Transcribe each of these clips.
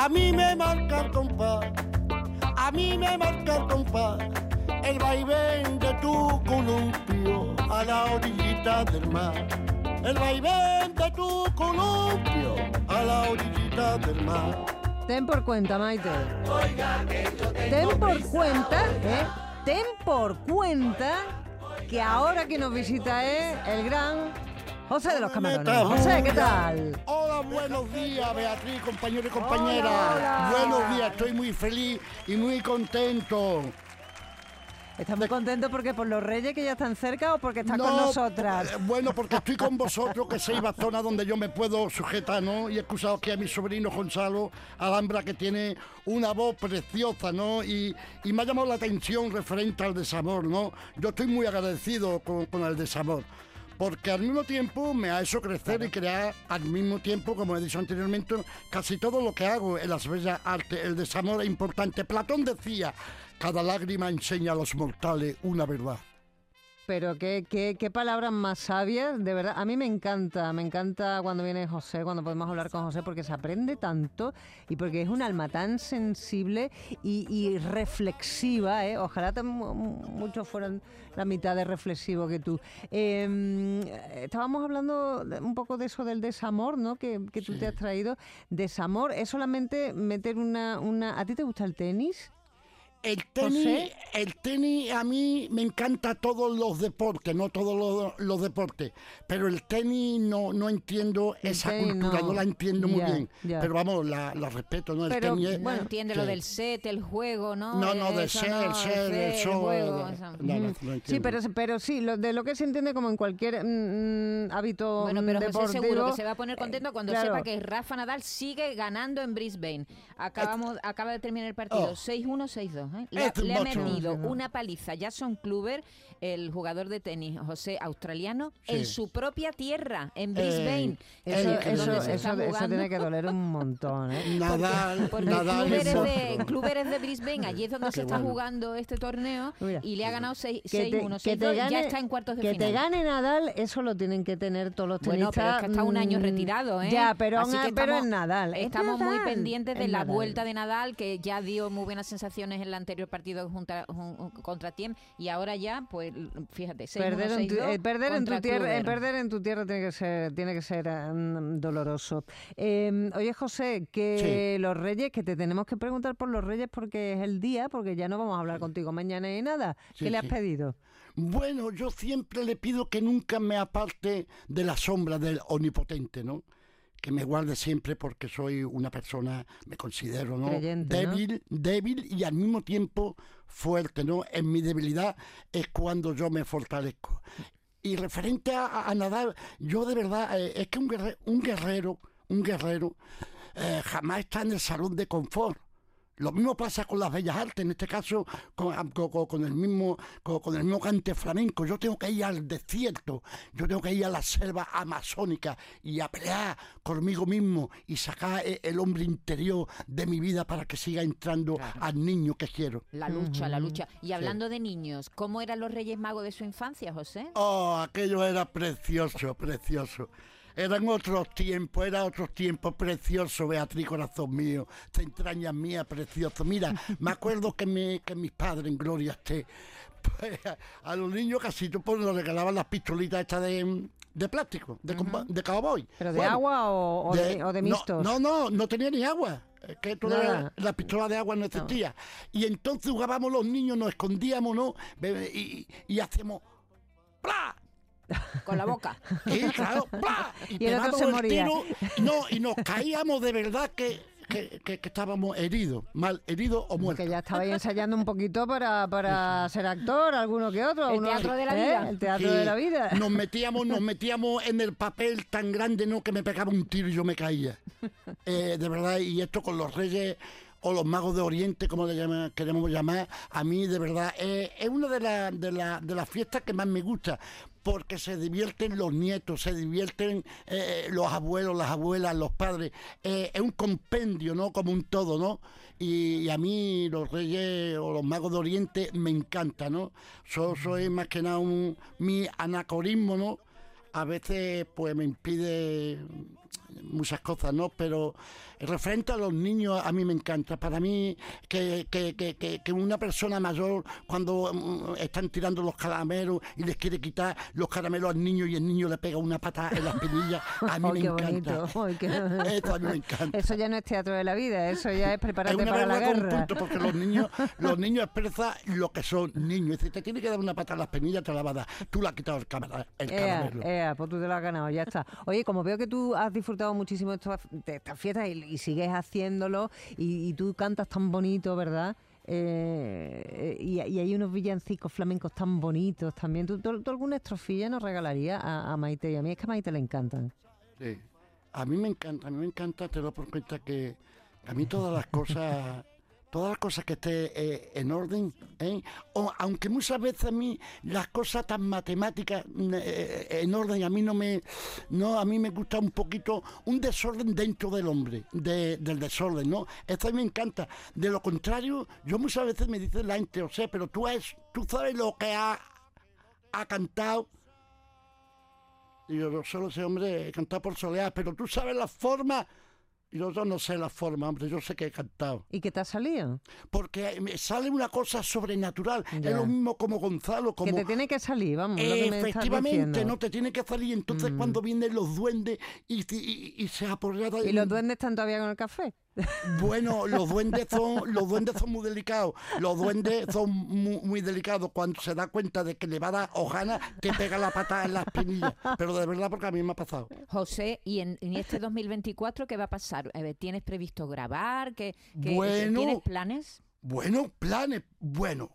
A mí me marca el compás, a mí me marca el compás, el vaivén de tu columpio a la orillita del mar. El vaivén de tu columpio a la orillita del mar. Ten por cuenta, Maite. Ten por cuenta, ¿eh? Ten por cuenta que ahora que nos visita es el gran José de los Camarones. José, ¿qué tal? Hola, buenos días, Beatriz, compañero y compañera. Hola, hola. Buenos días, estoy muy feliz y muy contento. ¿Estás muy contento porque por los reyes que ya están cerca o porque estás No, con nosotras? eh, Bueno, porque estoy con vosotros, que sois zona donde yo me puedo sujetar, ¿no? Y he excusado aquí a mi sobrino Gonzalo Alhambra, que tiene una voz preciosa, ¿no? Y, y me ha llamado la atención referente al desamor, ¿no? Yo estoy muy agradecido con, con el desamor. Porque al mismo tiempo me ha hecho crecer y crear al mismo tiempo, como he dicho anteriormente, casi todo lo que hago en las bellas artes. El desamor es importante. Platón decía, cada lágrima enseña a los mortales una verdad. Pero qué, qué, qué palabras más sabias, de verdad. A mí me encanta, me encanta cuando viene José, cuando podemos hablar con José, porque se aprende tanto y porque es un alma tan sensible y, y reflexiva. ¿eh? Ojalá muchos fueran la mitad de reflexivo que tú. Eh, estábamos hablando un poco de eso del desamor, ¿no? Que, que tú te has traído. Desamor es solamente meter una, una... ¿A ti te gusta el tenis? El tenis, José. el tenis a mí me encanta todos los deportes, no todos los, los deportes, pero el tenis no, no entiendo El esa tenis cultura, no. no, la entiendo muy bien. ya. Pero vamos, la, la respeto, ¿no? El Pero, tenis es- No Bueno, entiende sí. lo del set, el juego, ¿no? No, no, el del set, show, el no, no, no Sí, pero, pero sí, lo, de lo que se entiende como en cualquier mm, hábito Bueno, mm, pero José deportivo. seguro que se va a poner contento cuando claro. sepa que Rafa Nadal sigue ganando en Brisbane. Acabamos, acaba de terminar el partido Oh. 6-1, 6-2. ¿Eh? Le, le ha metido una paliza Jason Kluber, el jugador de tenis José australiano, Sí. en su propia tierra, en Brisbane. Eh, Eso, Eh, que es eso, tiene que doler un montón. ¿eh? Nadal, Porque Nadal Kluber es es, de, Brisbane, allí es donde se está bueno. jugando este torneo Mira. y le ha ganado 6-1, Que te, que te 6-2, gane, ya está en cuartos de que final. te gane Nadal, eso lo tienen que tener todos los Bueno, tenistas. pero es que está un año mm, retirado, ¿eh? Ya, pero, Así que pero estamos- es Nadal. es Estamos muy pendientes de la Nadal. vuelta de Nadal, que ya dio muy buenas sensaciones en el anterior partido junta- jun- contra Tiem, y ahora ya, pues, fíjate, 6-1, Perder, en tu, 6-2 eh, perder, en tu tierra, eh, perder en tu tierra tiene que ser, tiene que ser mm, doloroso. Eh, oye, José, que los reyes, que te tenemos que preguntar por los reyes porque es el día, porque ya no vamos a hablar contigo mañana ni nada. Sí, ¿Qué le has sí. pedido? Bueno, yo siempre le pido que nunca me aparte de la sombra del omnipotente, ¿no? Que me guarde siempre porque soy una persona, me considero, ¿no? Creyente, ¿no? débil, débil y al mismo tiempo fuerte, ¿no? En mi debilidad es cuando yo me fortalezco. Y referente a, a Nadal, yo de verdad, eh, es que un guerrero, un guerrero, un guerrero eh, jamás está en el salón de confort. Lo mismo pasa con las bellas artes, en este caso con, con- con- el mismo con, con el mismo cante flamenco. Yo tengo que ir al desierto, yo tengo que ir a la selva amazónica y a pelear conmigo mismo y sacar e- el hombre interior de mi vida para que siga entrando al niño que quiero. La lucha, la lucha. Y hablando de niños, ¿cómo eran los Reyes Magos de su infancia, José? Oh, aquello era precioso, precioso. Eran otros tiempos, eran otros tiempos preciosos, Beatriz, corazón mío, te entrañas mía, precioso. Mira, me acuerdo que, mi- que mis padres, en gloria esté, pues, a, a los niños casi tú pues, nos regalaban las pistolitas estas de, de plástico, de, cowboy. ¿Pero de Bueno, agua o, o de, o de no, mixtos? No, no, no tenía ni agua. Es que todavía Nada. la pistola de agua no existía. Y entonces jugábamos los niños, nos escondíamos, ¿no? Y, y hacíamos ¡plá! Con la boca. Y claro, ¡plá! Y el otro se el moría. tiro, no, y nos caíamos de verdad que, que, que- que estábamos heridos, mal heridos o muertos. Que ya estabais ensayando un poquito para, para ser actor, alguno que otro. El uno- teatro de la ¿eh? vida. El teatro Sí, de la vida. Nos metíamos, nos metíamos en el papel tan grande, ¿no? Que me pegaba un tiro y yo me caía. Eh, de verdad, y esto con los reyes o los magos de Oriente, como le queremos llamar, a mí de verdad eh, es una de, la- de, la- de las fiestas que más me gusta, porque se divierten los nietos, se divierten eh, los abuelos, las abuelas, los padres. Eh, es un compendio, ¿no? Como un todo, ¿no? Y, y a mí los reyes o los magos de Oriente me encanta, ¿no? Yo soy más que nada un, mi anacorismo, ¿no? A veces pues me impide muchas cosas, ¿no? Pero referente a los niños, a mí me encanta. Para mí, que, que, que, que, una persona mayor, cuando mm, están tirando los caramelos y les quiere quitar los caramelos al niño y el niño le pega una pata en la espinilla, a mí me encanta. bonito. Ay, qué- Esto a mí me encanta. Eso ya no es teatro de la vida, eso ya es Es prepararte una para la con guerra. punto, porque los niños, los niños expresan lo que son niños. Es decir, te tiene que dar una pata en la espinilla, te la va a dar. Tú le has quitado el, el Ea, caramelo. ea, pues tú te lo has ganado, ya está. Oye, como veo que tú has disfrutado muchísimo de estas, fiestas y, sigues haciéndolo y, y tú cantas tan bonito, ¿verdad? Eh, y, y hay unos villancicos flamencos tan bonitos también. ¿Tú, alguna estrofilla nos regalarías a, Maite? Y a mí es que a Maite le encantan. Sí. A mí me encanta, a mí me encanta, te lo por cuenta que a mí todas las cosas, todas las cosas que esté eh, en orden, ¿eh? o, aunque muchas veces a mí las cosas tan matemáticas mm, eh, en orden, a mí no me, no, a mí me gusta un poquito un desorden dentro del hombre, de- del desorden, ¿no? Eso a mí me encanta. De lo contrario, yo muchas veces me dice la gente, o sea, pero tú, es, tú sabes lo que ha, ha cantado y yo solo sé, hombre, he cantado por soleá, pero tú sabes la forma. Yo, yo no sé la forma, hombre, yo sé que he cantado. ¿Y qué te ha salido? Porque me sale una cosa sobrenatural. Ya. Es lo mismo como Gonzalo, Que como... te tiene que salir, vamos, lo que me estás Efectivamente, no te tiene que salir. Entonces, cuando vienen los duendes y, y- y se apoderan... ¿Y los duendes están todavía con el café? Bueno, los duendes son los duendes son muy delicados. Los duendes son muy, muy delicados. Cuando se da cuenta de que le va a dar hojana, te pega la pata en la espinilla. Pero de verdad, porque a mí me ha pasado. José, ¿y en, en este 2024 qué va a pasar? Ver, ¿Tienes previsto grabar? ¿Qué, qué- Bueno. ¿Tienes planes? Bueno, planes, bueno.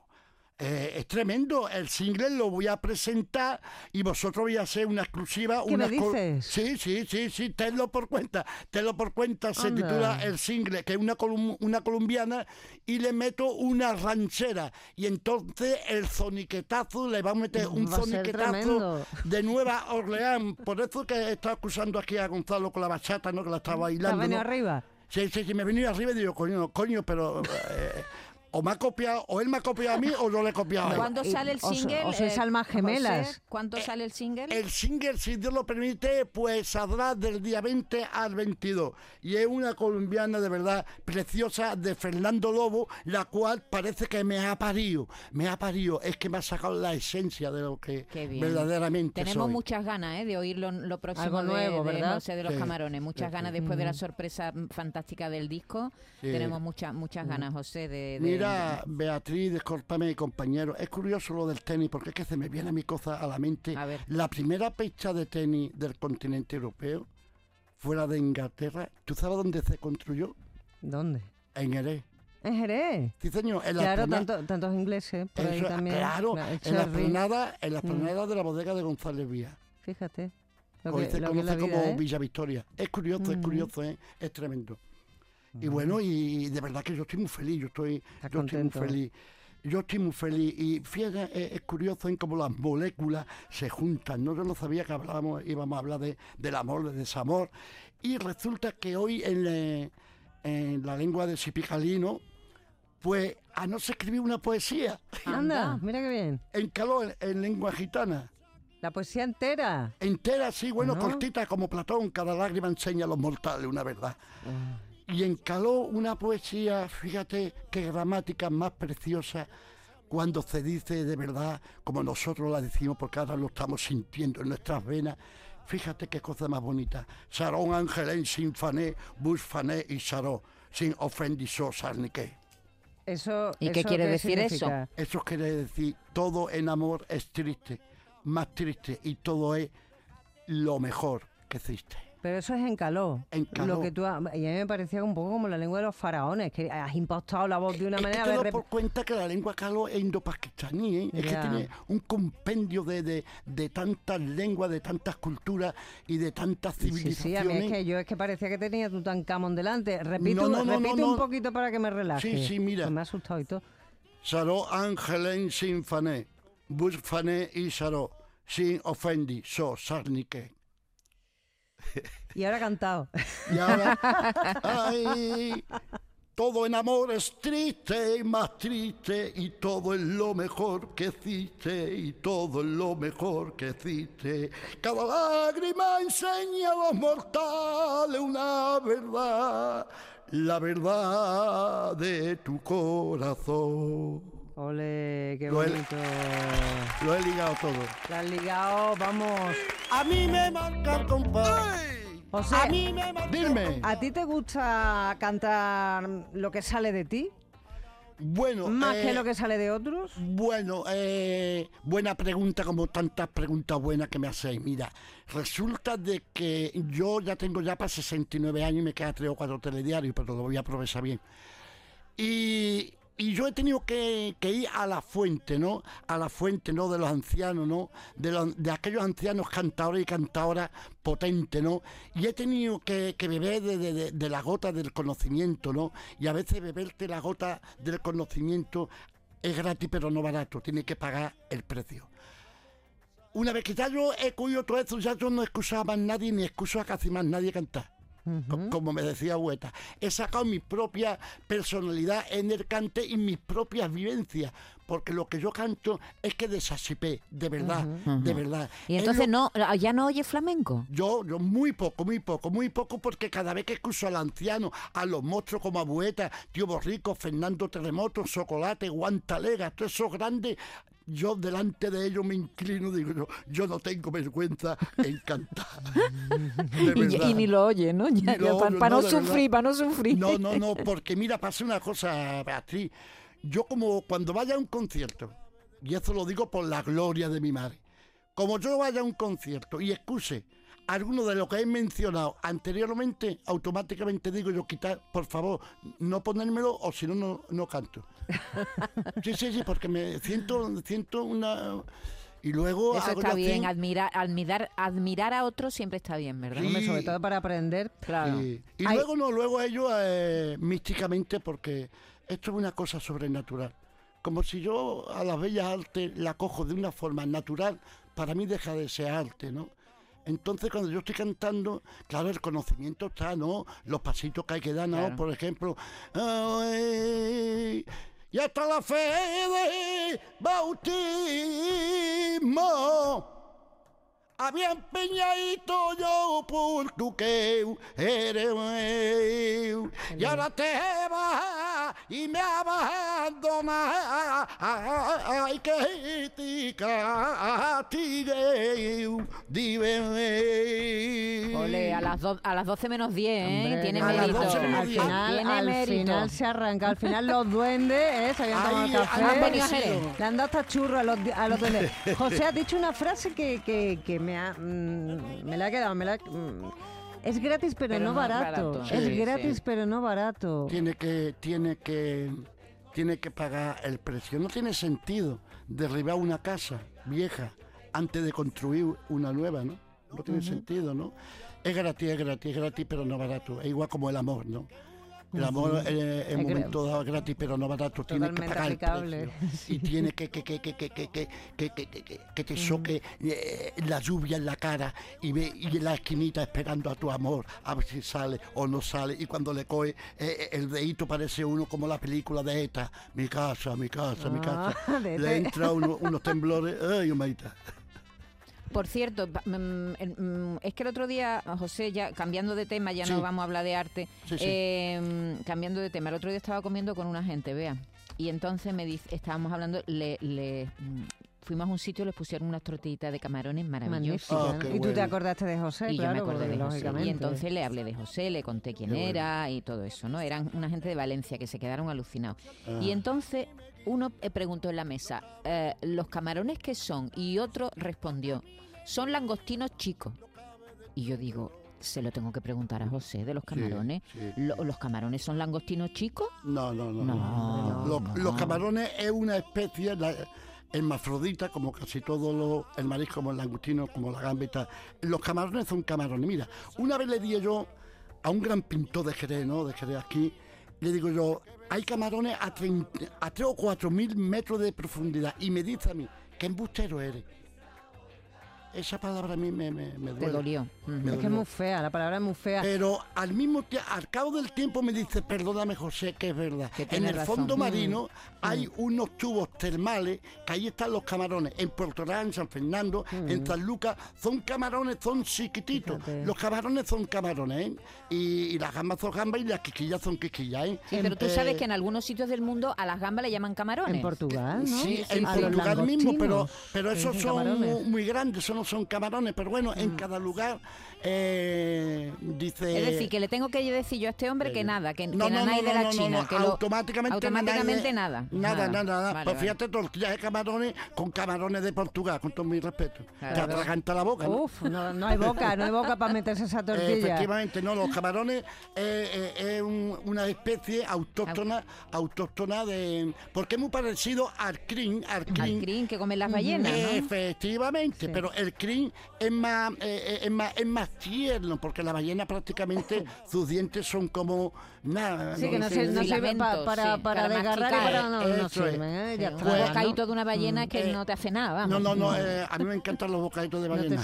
Eh, es tremendo, el single lo voy a presentar y vosotros voy a hacer una exclusiva. ¿Qué una me dices? Sí, sí, sí, sí, tenlo por cuenta, tenlo por cuenta, se titula el single, que es una, colum- una colombiana y le meto una ranchera y entonces el zoniquetazo, le va a meter un Va zoniquetazo de Nueva Orleans, por eso que está acusando aquí a Gonzalo con la bachata, ¿no? que la está ¿Te has bailando. venido ¿no? arriba? Sí, sí, sí, me venido arriba y digo, coño, coño, pero eh, o me ha copiado, o él me ha copiado a mí o yo le he copiado a él. ¿Cuándo sale el o single? o sois eh, almas José? gemelas. ¿Cuándo sale el single? El single, si Dios lo permite, pues saldrá del día 20 al 22. Y es una colombiana de verdad preciosa de Fernando Lobo, la cual parece que me ha parido. Me ha parido. Es que me ha sacado la esencia de lo que verdaderamente Tenemos soy. muchas ganas ¿eh? de oír lo, lo próximo Algo de- nuevo, de, ¿verdad? José de los Sí, Camarones. Muchas sí, ganas después de la sorpresa fantástica del disco. Sí. Tenemos muchas muchas ganas, José, de... de- Mira, Beatriz, discúlpame, compañero, es curioso lo del tenis, porque es que se me viene a mi cosa a la mente. A ver. La primera pista de tenis del continente europeo, fuera de Inglaterra, ¿tú sabes dónde se construyó? ¿Dónde? En Jerez. En Jerez. Sí, señor, en la Claro, tanto- tantos ingleses por ahí Eso, también. Claro, en la esplanada, en la Mm. de la bodega de González Vía. Fíjate. Lo Hoy se lo que conoce vida, como ¿eh? Villa Victoria. Es curioso, es Mm. curioso, ¿eh? es tremendo. Y bueno, y de verdad que yo estoy muy feliz, yo estoy, yo estoy muy feliz. Yo estoy muy feliz y fíjate, es, es curioso en cómo las moléculas se juntan. No yo no sabía que hablábamos, íbamos a hablar de, del amor, de desamor. Y resulta que hoy en, le- en la lengua de Sipicalino, pues a no se escribió una poesía Anda, mira qué bien. en calor, en lengua gitana. La poesía entera. Entera, sí, bueno, ¿No? cortita como Platón, cada lágrima enseña a los mortales una verdad. Y encaló una poesía, fíjate qué gramática más preciosa cuando se dice de verdad, como nosotros la decimos, porque ahora lo estamos sintiendo en nuestras venas. Fíjate qué cosa más bonita. Sarón Angelén sin fané, bus fané y saró, sin ofendiso sarniqué. Eso, ¿Y qué quiere decir eso? Eso quiere decir, todo en amor es triste, más triste, y todo es lo mejor que existe. Pero eso es en caló. En caló. Lo que tú ha- y a mí me parecía un poco como la lengua de los faraones, que has impostado la voz de una Es que manera. te a das ver, por cuenta que la lengua caló es indo-pakistaní, ¿eh? es que Ya. tiene un compendio de, de, de tantas lenguas, de tantas culturas y de tantas Sí, sí, civilizaciones. sí, a mí es que yo es que parecía que tenía Tutankamón delante. Repite, No, no, no, repite no, un no. poquito para que me relaje. Sí, sí, mira. Pues me ha asustado y todo. Saró Angelen sin fané, bus fané y saró, sin ofendi, so sarnique. Y ahora cantado. Y ahora, ay, Todo en amor es triste y más triste y todo es lo mejor que existe y todo es lo mejor que existe. Cada lágrima enseña a los mortales una verdad, la verdad de tu corazón. Ole, qué Lo he- bonito. Lo he ligado todo. La has ligado, vamos. A mí me marca el compás. José, A mí me marca Dime. ¿a ti te gusta cantar lo que sale de ti? Bueno, Más que eh, lo que sale de otros. Bueno, eh, buena pregunta, como tantas preguntas buenas que me hacéis. Mira, resulta de que yo ya tengo ya para 69 años y me queda tres o cuatro telediarios, pero lo voy a aprovechar bien. Y, y yo he tenido que, ir a la fuente, ¿no? A la fuente, ¿no? De los ancianos, ¿no? De, los- de aquellos ancianos cantadores y cantadoras potentes, ¿no? Y he tenido que, beber de, de- de- la gota del conocimiento, ¿no? Y a veces beberte la gota del conocimiento es gratis, pero no barato. Tiene que pagar el precio. Una vez que ya yo he cogido todo eso, ya yo no excuso a más nadie ni excuso a casi más nadie cantar. Co- Como me decía Hueta, he sacado mi propia personalidad en el cante y mis propias vivencias, porque lo que yo canto es que desasipé, de verdad, de verdad. Y Es entonces lo- no, ya no oye flamenco. yo, yo muy poco, muy poco, muy poco, porque cada vez que escucho al anciano, a los monstruos como Abueta, Tío Borrico, Fernando Terremoto, Chocolate, Guantalega, todos esos grandes, yo delante de ellos me inclino, digo yo, yo no tengo vergüenza en cantar. Y, ni lo oye, ¿no? Ya, para no, no, sufrir, para no sufrir. No, no, no, porque mira, pasa una cosa, Beatriz. Yo como cuando vaya a un concierto, y eso lo digo por la gloria de mi madre, como yo vaya a un concierto y escuche alguno de lo que he mencionado anteriormente, automáticamente digo yo quitar, por favor, no ponérmelo o si no, no, no canto. Sí, sí, sí, porque me siento, siento una... Y luego... Eso está bien, admirar, admirar, admirar a otros siempre está bien, ¿verdad? Sí. Sobre todo para aprender. Claro. Sí. Y Ay. luego no, luego ellos eh, místicamente, porque esto es una cosa sobrenatural. Como si yo a las bellas artes la cojo de una forma natural, para mí deja de ser arte, ¿no? Entonces cuando yo estoy cantando, claro, el conocimiento está, ¿no? Los pasitos que hay que dar, ¿no? Claro. Por ejemplo, ay, y hasta la fe de bautismo. Había empeñadito yo por tu que eres y ahora te vas y me abandonas. Ay, que te castigue, dime. Ole, a las, do- a las 12 menos 10, ¿eh? Tiene mérito. 12 menos al 10. final, Tiene al mérito. final se arranca. Al final los duendes ¿eh? se habían tomado café. han venido a Jerez. Le han dado hasta churro a los, a los duendes. José, has dicho una frase que, que, que me, ha, mm, me la ha quedado. Me la, mm, es gratis pero, Pero no no barato. barato. Es gratis sí. pero no barato. tiene que tiene que tiene que pagar el precio. No tiene sentido derribar una casa vieja antes de construir una nueva, ¿no? No tiene sentido, ¿no? Es gratis, es gratis, es gratis, pero no barato. Es igual como el amor, ¿no? El amor en eh, momento dado gratis, pero no barato. Tienes que pagar el precio. Y tienes que que, que, que, que te choque la lluvia en la cara y ve y en la esquinita esperando a tu amor a ver si sale o no sale. Y cuando le coge el dedito parece uno como la película de ETA. Mi casa, mi casa, mi casa. Le entra uno, unos temblores. Ay. Por cierto, es que el otro día, José, ya cambiando de tema, ya Sí. no vamos a hablar de arte, Sí, sí. eh, cambiando de tema, el otro día estaba comiendo con una gente, vea, y entonces me dice, estábamos hablando, le, le, mm, fuimos a un sitio y les pusieron unas tortillitas de camarones maravillosas. Ah, y tú te acordaste de José, y claro, yo me acordé de José. Y entonces le hablé de José, le conté quién Qué bueno. era y todo eso, ¿no? Eran una gente de Valencia que se quedaron alucinados. Ah. Y entonces uno eh, preguntó en la mesa, eh, ¿los camarones qué son? Y otro respondió, son langostinos chicos. Y yo digo, se lo tengo que preguntar a José de los camarones. sí, Lo- ¿Los camarones son langostinos chicos? no no no, No, Los, no. los camarones es una especie la, hermafrodita como casi todos los el marisco como el langostino como la tal los camarones son camarones. Mira una vez le di yo a un gran pintor de Jerez no de Jerez aquí le digo yo hay camarones a, 30 a 3 o 4 mil metros de profundidad y me dice a mí qué embustero eres esa palabra a mí me, me, me Te dolió. Me Es que es muy fea, la palabra es muy fea. Pero al mismo tiempo, al cabo del tiempo me dice, perdóname José, que es verdad. Que En el razón. fondo Mm. marino hay unos tubos termales, que ahí están los camarones. En Puerto Real, en San Fernando, en San Lucas, son camarones, son chiquititos. Fíjate. Los camarones son camarones, ¿eh? Y, y las gambas son gambas y las quiquillas son quiquillas, ¿eh? Sí, pero tú sabes Eh, que en algunos sitios del mundo a las gambas le llaman camarones. en Portugal, ¿no? Sí, sí, en Portugal mismo, pero, pero esos son muy, muy grandes, esos no son camarones, pero bueno, en cada lugar eh, dice... Es decir, que le tengo que decir yo a este hombre que nada, que, No, que no, no, de la China. no, que automáticamente, automáticamente nada. nada. Nada, nada, nada. Vale, pues fíjate, tortillas de camarones con camarones de Portugal, con todo mi respeto. Claro. Te atraganta la boca, ¿no? Uf, no, no hay boca, no hay boca para meterse esa tortilla. efectivamente, no, los camarones eh, eh, es un- una especie autóctona, autóctona de... Porque es muy parecido al crin, al Al crin, crin que comen las ballenas, ¿no? Efectivamente, pero el crin es más, eh, eh, es más es más tierno, porque la ballena prácticamente sus dientes son como nada. Sí, que no, se, no sirve Filamentos, pa- para, sí, para, para desgarrar y para no, no sirven, ¿eh? Ya Sí, está, bocadito de una ballena que Eh, no te hace nada, vamos. No, no, no, eh, a mí me encantan los bocaditos de No te ballena.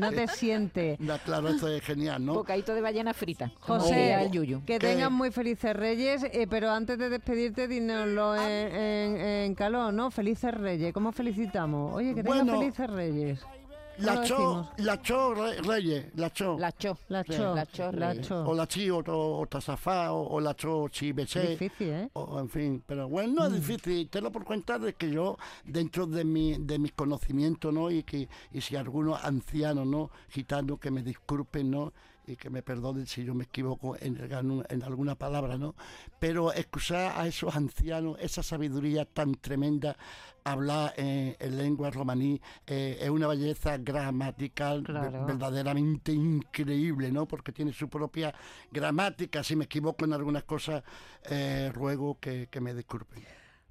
no te siente. Da, claro, eso es genial, ¿no? Bocadito de ballena frita. José, el yuyu. que ¿Qué? tengan muy felices reyes, eh, pero antes de despedirte, dínoslo en, en, en calor, ¿no? Felices reyes, ¿cómo felicitamos? Oye, que tengan Bueno, felices reyes. ¿Cómo La cho, la cho re- reyes, la cho. La cho. La cho, La cho la cho. O la chi, o, o, tasafá, o, o la cho chi besé. Difícil, ¿eh? O, en fin, pero bueno, no es difícil. Te lo por cuenta de que yo, dentro de mi, de mis conocimientos, ¿no? Y que y si algunos ancianos, ¿no? Gitanos, que me disculpen, ¿no? Y que me perdonen si yo me equivoco en, algún- en alguna palabra, ¿no? Pero excusar a esos ancianos, esa sabiduría tan tremenda, hablar eh, en lengua romaní, eh, es una belleza gramatical Claro. verdaderamente increíble, ¿no? Porque tiene su propia gramática. Si me equivoco en algunas cosas, eh, ruego que, que me disculpen.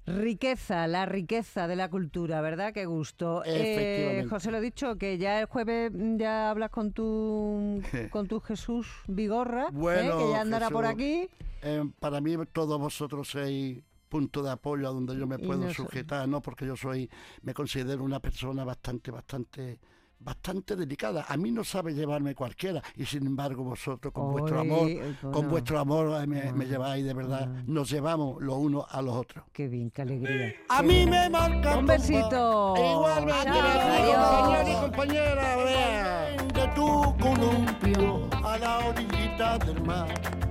Riqueza, la riqueza de la cultura, ¿verdad? Qué gusto. Eh. José, lo he dicho, que ya el jueves mm, ya hablas con tu con tu Jesús Vigorra, ¿eh? Que ya andará por aquí. Eh, para mí todos vosotros sois punto de apoyo a donde yo me puedo sujetar, ¿no? Porque yo soy, me considero una persona bastante, bastante bastante delicada. A mí no sabe llevarme cualquiera y sin embargo vosotros con vuestro amor, ay, con bueno. vuestro amor eh, me, me lleváis de verdad, nos llevamos los unos a los otros. Qué bien, qué alegría. A mí me marca Un besito. Igualmente, compañero y compañera, de tu columpio a la orillita del mar.